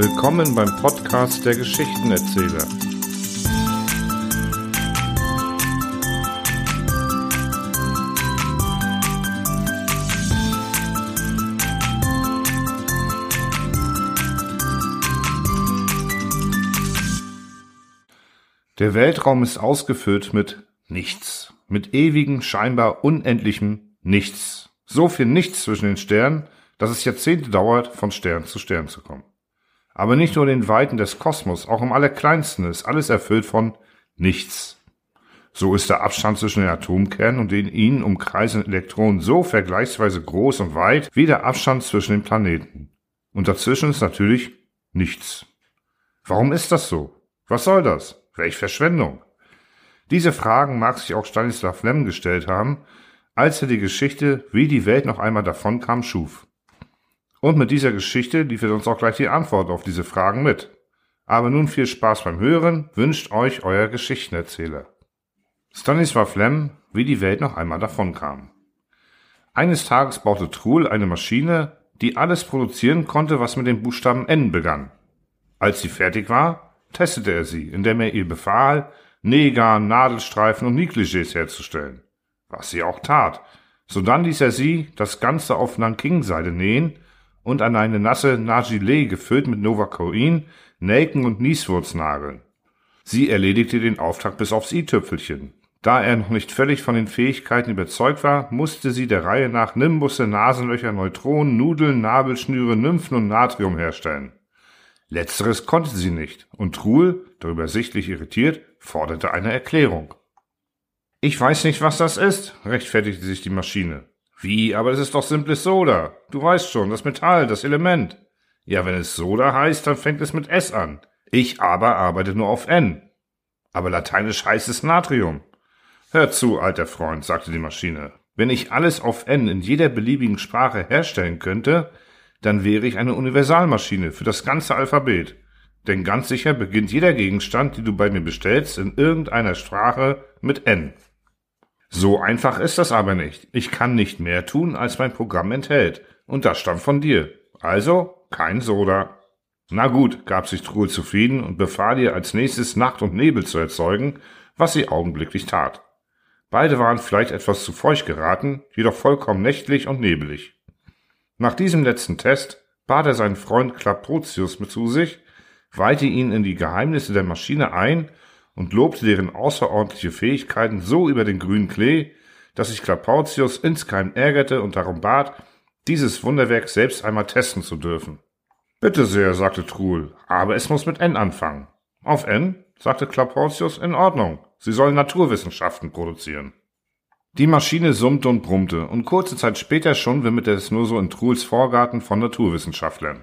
Willkommen beim Podcast der Geschichtenerzähler. Der Weltraum ist ausgefüllt mit nichts, mit ewigem, scheinbar unendlichem Nichts. So viel Nichts zwischen den Sternen, dass es Jahrzehnte dauert, von Stern zu Stern zu kommen. Aber nicht nur in den Weiten des Kosmos, auch im Allerkleinsten ist alles erfüllt von nichts. So ist der Abstand zwischen den Atomkernen und den ihnen umkreisenden Elektronen so vergleichsweise groß und weit wie der Abstand zwischen den Planeten. Und dazwischen ist natürlich nichts. Warum ist das so? Was soll das? Welch Verschwendung? Diese Fragen mag sich auch Stanislav Lem gestellt haben, als er die Geschichte Wie die Welt noch einmal davonkam schuf. Und mit dieser Geschichte liefert uns auch gleich die Antwort auf diese Fragen mit. Aber nun viel Spaß beim Hören wünscht euch euer Geschichtenerzähler. Stanislav Lem, wie die Welt noch einmal davonkam. Eines Tages baute Truhl eine Maschine, die alles produzieren konnte, was mit dem Buchstaben N begann. Als sie fertig war, testete er sie, indem er ihr befahl, Neger, Nadelstreifen und Negligés herzustellen. Was sie auch tat. Sodann ließ er sie das Ganze auf Nanking-Seide nähen und an eine nasse Nargilé gefüllt mit Novacoin, Nelken und Nieswurz nageln. Sie erledigte den Auftrag bis aufs i-Tüpfelchen. Da er noch nicht völlig von den Fähigkeiten überzeugt war, musste sie der Reihe nach Nimbusse, Nasenlöcher, Neutronen, Nudeln, Nabelschnüre, Nymphen und Natrium herstellen. Letzteres konnte sie nicht, und Truhl, darüber sichtlich irritiert, forderte eine Erklärung. Ich weiß nicht, was das ist, rechtfertigte sich die Maschine. Wie, aber das ist doch simples Soda. Du weißt schon, das Metall, das Element. Ja, wenn es Soda heißt, dann fängt es mit S an. Ich aber arbeite nur auf N. Aber lateinisch heißt es Natrium. Hör zu, alter Freund, sagte die Maschine. Wenn ich alles auf N in jeder beliebigen Sprache herstellen könnte, dann wäre ich eine Universalmaschine für das ganze Alphabet. Denn ganz sicher beginnt jeder Gegenstand, den du bei mir bestellst, in irgendeiner Sprache mit N. So einfach ist das aber nicht. Ich kann nicht mehr tun, als mein Programm enthält. Und das stammt von dir. Also kein Soda. Na gut, gab sich Truhe zufrieden und befahl ihr als nächstes Nacht und Nebel zu erzeugen, was sie augenblicklich tat. Beide waren vielleicht etwas zu feucht geraten, jedoch vollkommen nächtlich und nebelig. Nach diesem letzten Test bat er seinen Freund Klaprotius mit zu sich, weihte ihn in die Geheimnisse der Maschine ein und lobte deren außerordentliche Fähigkeiten so über den grünen Klee, dass sich Klapautius insgeheim ärgerte und darum bat, dieses Wunderwerk selbst einmal testen zu dürfen. Bitte sehr, sagte Truhl, aber es muss mit N anfangen. Auf N, sagte Klapautius, in Ordnung. Sie sollen Naturwissenschaften produzieren. Die Maschine summte und brummte, und kurze Zeit später schon wimmelte es nur so in Truhls Vorgarten von Naturwissenschaftlern.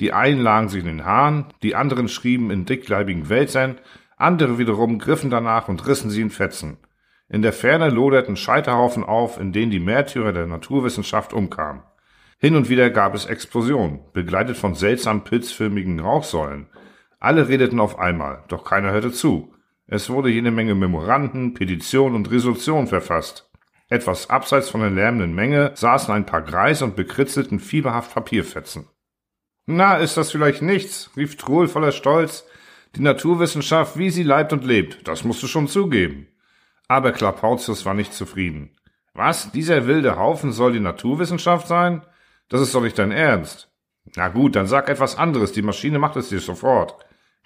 Die einen lagen sich in den Haaren, die anderen schrieben in dickleibigen Wälzern, andere wiederum griffen danach und rissen sie in Fetzen. In der Ferne loderten Scheiterhaufen auf, in denen die Märtyrer der Naturwissenschaft umkamen. Hin und wieder gab es Explosionen, begleitet von seltsam pilzförmigen Rauchsäulen. Alle redeten auf einmal, doch keiner hörte zu. Es wurde jede Menge Memoranden, Petitionen und Resolutionen verfasst. Etwas abseits von der lärmenden Menge saßen ein paar Greise und bekritzelten fieberhaft Papierfetzen. Na, ist das vielleicht nichts? rief Truhl voller Stolz. Die Naturwissenschaft, wie sie leibt und lebt, das musst du schon zugeben. Aber Klapautius war nicht zufrieden. Was? Dieser wilde Haufen soll die Naturwissenschaft sein? Das ist doch nicht dein Ernst. Na gut, dann sag etwas anderes, die Maschine macht es dir sofort,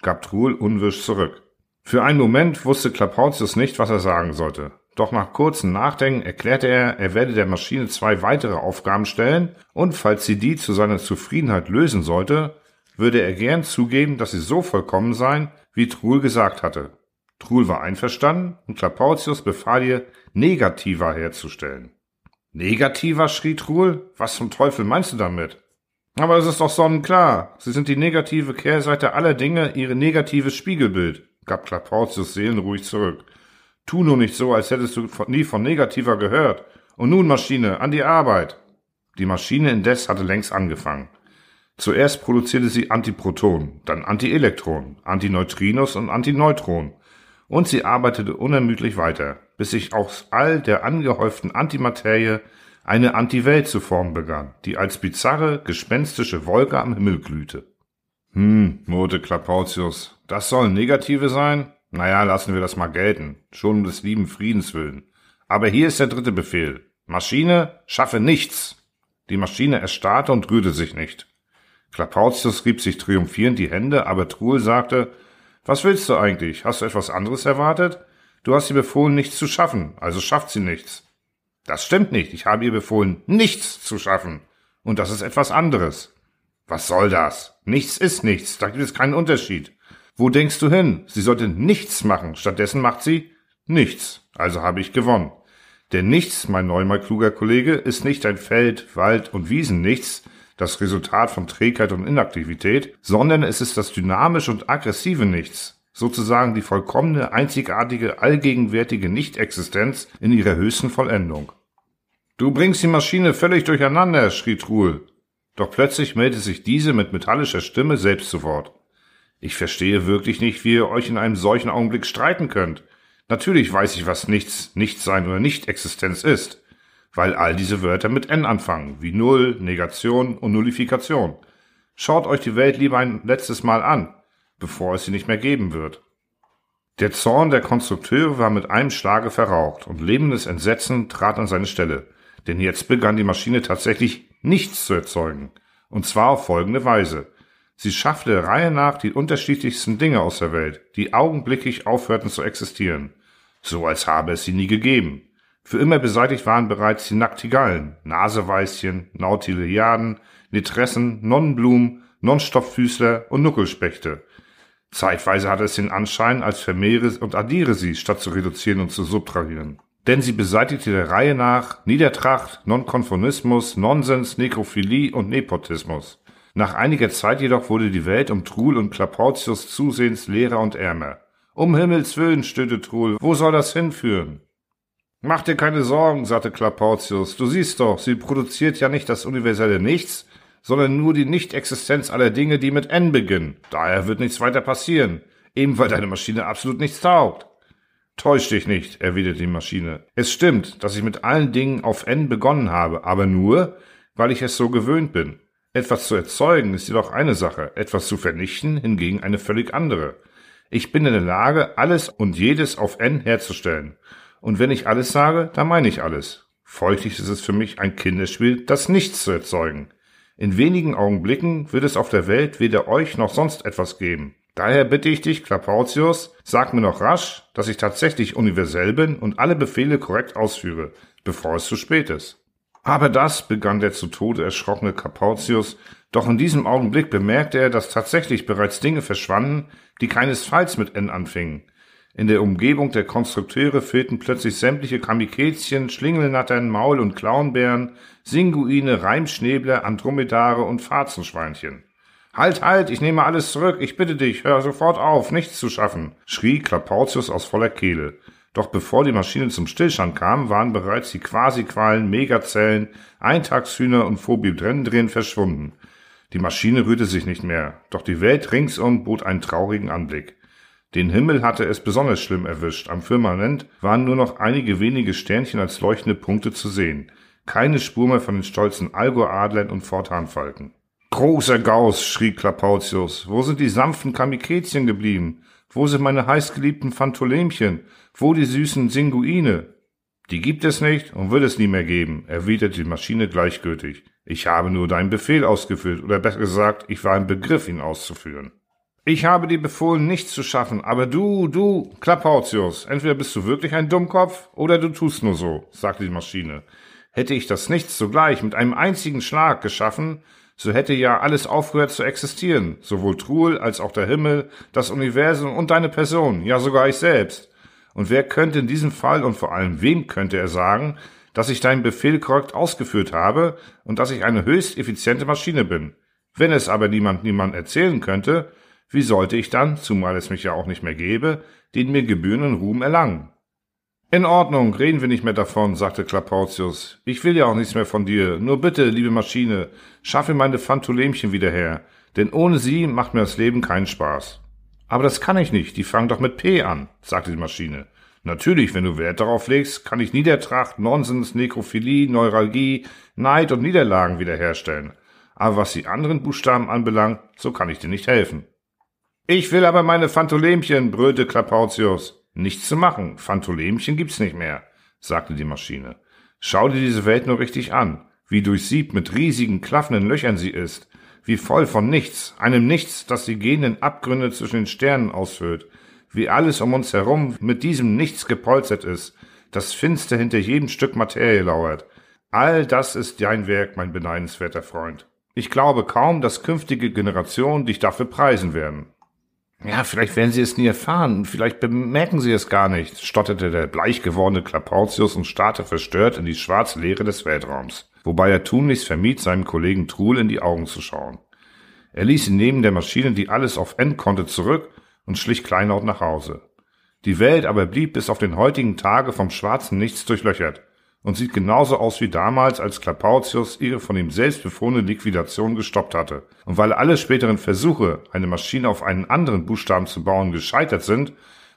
gab Truhl unwirsch zurück. Für einen Moment wusste Klapautius nicht, was er sagen sollte. Doch nach kurzem Nachdenken erklärte er, er werde der Maschine zwei weitere Aufgaben stellen und falls sie die zu seiner Zufriedenheit lösen sollte, würde er gern zugeben, dass sie so vollkommen seien, wie Truhl gesagt hatte. Truhl war einverstanden und Klapautius befahl ihr, Negativa herzustellen. Negativa, schrie Truhl. Was zum Teufel meinst du damit? Aber es ist doch sonnenklar. Sie sind die negative Kehrseite aller Dinge, ihre negatives Spiegelbild, gab Klapautius seelenruhig zurück. Tu nur nicht so, als hättest du nie von Negativer gehört. Und nun, Maschine, an die Arbeit. Die Maschine indes hatte längst angefangen. Zuerst produzierte sie Antiprotonen, dann Antielektronen, Antineutrinos und Antineutronen. Und sie arbeitete unermüdlich weiter, bis sich aus all der angehäuften Antimaterie eine Antiwelt zu formen begann, die als bizarre, gespenstische Wolke am Himmel glühte. Hm, murrte Klapautius, das sollen negative sein? Naja, lassen wir das mal gelten, schon um des lieben Friedens willen. Aber hier ist der dritte Befehl. Maschine, schaffe nichts. Die Maschine erstarrte und rührte sich nicht. Klapautius rieb sich triumphierend die Hände, aber Truhl sagte, was willst du eigentlich? Hast du etwas anderes erwartet? Du hast ihr befohlen, nichts zu schaffen, also schafft sie nichts. Das stimmt nicht, ich habe ihr befohlen, nichts zu schaffen. Und das ist etwas anderes. Was soll das? Nichts ist nichts, da gibt es keinen Unterschied. Wo denkst du hin? Sie sollte nichts machen, stattdessen macht sie nichts. Also habe ich gewonnen. Denn nichts, mein neunmal kluger Kollege, ist nicht ein Feld, Wald und Wiesen nichts, das Resultat von Trägheit und Inaktivität, sondern es ist das dynamische und aggressive Nichts, sozusagen die vollkommene, einzigartige, allgegenwärtige Nichtexistenz in ihrer höchsten Vollendung. Du bringst die Maschine völlig durcheinander, schrie Truhl. Doch plötzlich meldete sich diese mit metallischer Stimme selbst zu Wort. Ich verstehe wirklich nicht, wie ihr euch in einem solchen Augenblick streiten könnt. Natürlich weiß ich, was nichts, Nichtsein oder Nichtexistenz ist, weil all diese Wörter mit N anfangen, wie Null, Negation und Nullifikation. Schaut euch die Welt lieber ein letztes Mal an, bevor es sie nicht mehr geben wird. Der Zorn der Konstrukteure war mit einem Schlage verraucht und lebendes Entsetzen trat an seine Stelle, denn jetzt begann die Maschine tatsächlich nichts zu erzeugen, und zwar auf folgende Weise. Sie schaffte Reihe nach die unterschiedlichsten Dinge aus der Welt, die augenblicklich aufhörten zu existieren so als habe es sie nie gegeben. Für immer beseitigt waren bereits die Naktigallen, Naseweißchen, Nautiliaden, Nitressen, Nonnenblumen, Nonstopfüßler und Nuckelspechte. Zeitweise hatte es den Anschein, als vermehre und addiere sie, statt zu reduzieren und zu subtrahieren. Denn sie beseitigte der Reihe nach Niedertracht, Nonkonformismus, Nonsens, Nekrophilie und Nepotismus. Nach einiger Zeit jedoch wurde die Welt um Truhl und Klapautius zusehends leerer und ärmer. Um Himmels willen, stöhnte Truhl, wo soll das hinführen? Mach dir keine Sorgen, sagte Klapautius. Du siehst doch, sie produziert ja nicht das universelle Nichts, sondern nur die Nichtexistenz aller Dinge, die mit N beginnen. Daher wird nichts weiter passieren, eben weil deine Maschine absolut nichts taugt. Täusch dich nicht, erwiderte die Maschine. Es stimmt, dass ich mit allen Dingen auf N begonnen habe, aber nur, weil ich es so gewöhnt bin. Etwas zu erzeugen ist jedoch eine Sache, etwas zu vernichten hingegen eine völlig andere. Ich bin in der Lage, alles und jedes auf N herzustellen. Und wenn ich alles sage, dann meine ich alles. Folglich ist es für mich ein Kinderspiel, das nichts zu erzeugen. In wenigen Augenblicken wird es auf der Welt weder euch noch sonst etwas geben. Daher bitte ich dich, Klapautius, sag mir noch rasch, dass ich tatsächlich universell bin und alle Befehle korrekt ausführe, bevor es zu spät ist. Aber das, begann der zu Tode erschrockene Klapautius, doch in diesem Augenblick bemerkte er, dass tatsächlich bereits Dinge verschwanden, die keinesfalls mit N anfingen. In der Umgebung der Konstrukteure fehlten plötzlich sämtliche Kamikäzchen, Schlingelnattern, Maul- und Klauenbären, Singuine, Reimschnäbler, Andromedare und Farzenschweinchen. Halt, halt, ich nehme alles zurück, ich bitte dich, hör sofort auf, nichts zu schaffen, schrie Klapautius aus voller Kehle. Doch bevor die Maschine zum Stillstand kam, waren bereits die Quasiqualen, Megazellen, Eintagshühner und Phobidrendrien verschwunden. Die Maschine rührte sich nicht mehr, doch die Welt ringsum bot einen traurigen Anblick. Den Himmel hatte es besonders schlimm erwischt. Am Firmament waren nur noch einige wenige Sternchen als leuchtende Punkte zu sehen. Keine Spur mehr von den stolzen Algoradlern und Forthahnfalken. Großer Gauss, schrie Klapautius, wo sind die sanften Kamikäzchen geblieben? Wo sind meine heißgeliebten Phantolemchen? Wo die süßen Singuine? Die gibt es nicht und wird es nie mehr geben, erwiderte die Maschine gleichgültig. Ich habe nur deinen Befehl ausgeführt, oder besser gesagt, ich war im Begriff, ihn auszuführen. Ich habe dir befohlen, nichts zu schaffen, aber du, du, Klapautius, entweder bist du wirklich ein Dummkopf, oder du tust nur so, sagte die Maschine. Hätte ich das Nichts sogleich mit einem einzigen Schlag geschaffen, so hätte ja alles aufgehört zu existieren, sowohl Truhl als auch der Himmel, das Universum und deine Person, ja sogar ich selbst. Und wer könnte in diesem Fall und vor allem wem könnte er sagen, dass ich deinen Befehl korrekt ausgeführt habe und dass ich eine höchst effiziente Maschine bin? Wenn es aber niemand niemand erzählen könnte, wie sollte ich dann, zumal es mich ja auch nicht mehr gäbe, den mir gebührenden Ruhm erlangen? In Ordnung, reden wir nicht mehr davon, sagte Klapautius. Ich will ja auch nichts mehr von dir. Nur bitte, liebe Maschine, schaffe meine Phantolemchen wieder her, denn ohne sie macht mir das Leben keinen Spaß. Aber das kann ich nicht, die fangen doch mit P an, sagte die Maschine. Natürlich, wenn du Wert darauf legst, kann ich Niedertracht, Nonsens, Nekrophilie, Neuralgie, Neid und Niederlagen wiederherstellen. Aber was die anderen Buchstaben anbelangt, so kann ich dir nicht helfen. Ich will aber meine Phantolemchen, brüllte Klapautius. Nichts zu machen, Phantolemchen gibt's nicht mehr, sagte die Maschine. Schau dir diese Welt nur richtig an, wie durchsiebt mit riesigen, klaffenden Löchern sie ist, wie voll von nichts, einem Nichts, das die gehenden Abgründe zwischen den Sternen ausfüllt, wie alles um uns herum mit diesem Nichts gepolstert ist, das finster hinter jedem Stück Materie lauert. All das ist dein Werk, mein beneidenswerter Freund. Ich glaube kaum, dass künftige Generationen dich dafür preisen werden. Ja, vielleicht werden sie es nie erfahren, vielleicht bemerken sie es gar nicht, stotterte der bleich gewordene Klapautius und starrte verstört in die schwarze Leere des Weltraums, wobei er tunlichst vermied, seinem Kollegen Truhl in die Augen zu schauen. Er ließ ihn neben der Maschine, die alles auf End konnte, zurück und schlich kleinlaut nach Hause. Die Welt aber blieb bis auf den heutigen Tage vom schwarzen Nichts durchlöchert und sieht genauso aus wie damals, als Clapautius ihre von ihm selbst befundene Liquidation gestoppt hatte. Und weil alle späteren Versuche, eine Maschine auf einen anderen Buchstaben zu bauen, gescheitert sind,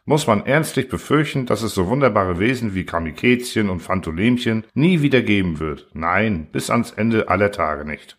muss man ernstlich befürchten, dass es so wunderbare Wesen wie Kamikäzchen und Phantolemchen nie wieder geben wird. Nein, bis ans Ende aller Tage nicht.